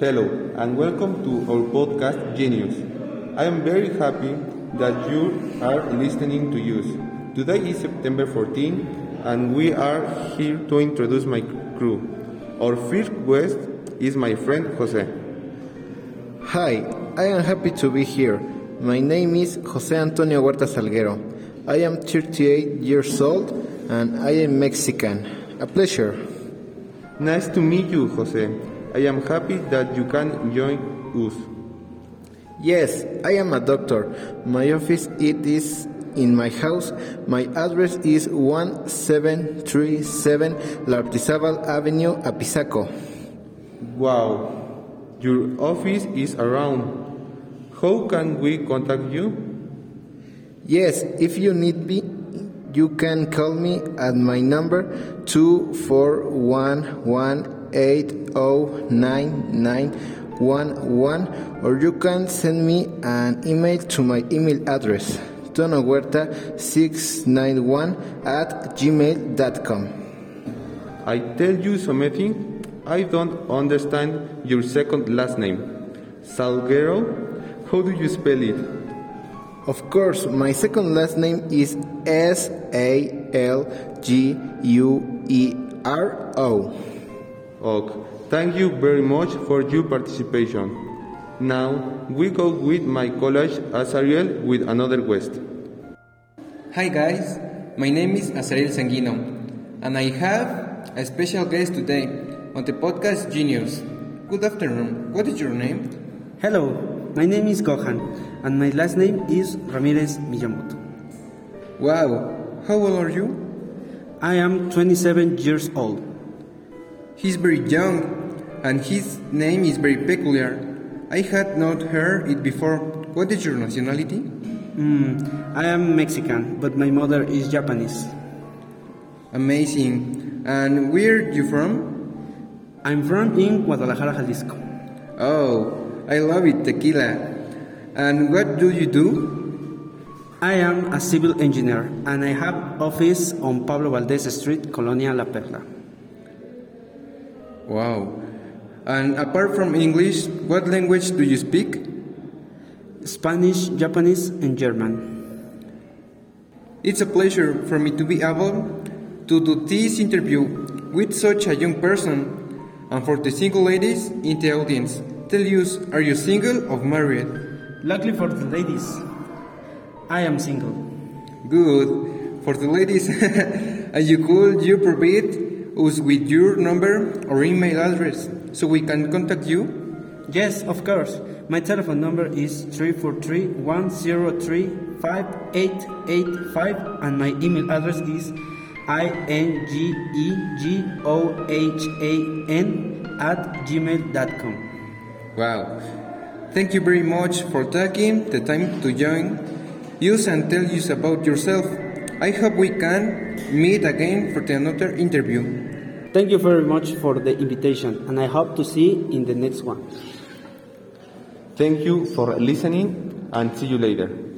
Hello, and welcome to our podcast Genius. I am very happy that you are listening to us. Today is September 14, and we are here to introduce my crew. Our first guest is my friend Jose. Hi, I am happy to be here. My name is Jose Antonio Huerta Salguero. I am 38 years old and I am Mexican. A pleasure. Nice to meet you, Jose. I am happy that you can join us. Yes, I am a doctor. My office it is in my house. My address is 1737 Lartizabal Avenue, Apizaco. Wow, your office is around. How can we contact you? Yes, if you need me, you can call me at my number 24118099911 or you can send me an email to my email address tonohuerta691 at gmail.com. I tell you something. I don't understand your second last name. Salguero? How do you spell it? Of course, my second last name is S A L G U E R O. Ok. Thank you very much for your participation. Now we go with my colleague Azariel with another guest. Hi guys, my name is Azariel Sanguino, and I have a special guest today on the podcast Genius. Good afternoon. What is your name? Hello, my name is Gohan, and my last name is Ramirez Miyamoto. Wow, how old are you? I am 27 years old. He's very young, and his name is very peculiar. I had not heard it before. What is your nationality? Mm, I am Mexican, but my mother is Japanese. Amazing. And where are you from? I'm from in Guadalajara, Jalisco. Oh, I love it, tequila. And what do you do? I am a civil engineer, and I have office on Pablo Valdez Street, Colonia La Perla. Wow. And apart from English, what language do you speak? Spanish, Japanese, and German. It's a pleasure for me to be able to do this interview with such a young person. And for the single ladies in the audience, tell us, are you single or married? Luckily for the ladies, I am single. Good. For the ladies, and you could you provide us with your number or email address so we can contact you? Yes, of course. My telephone number is 343-103-5885 and my email address is ingegohan at gmail.com. Wow. Thank you very much for taking the time to join us and tell us about yourself. I hope we can meet again for the another interview. Thank you very much for the invitation and I hope to see you in the next one. Thank you for listening and see you later.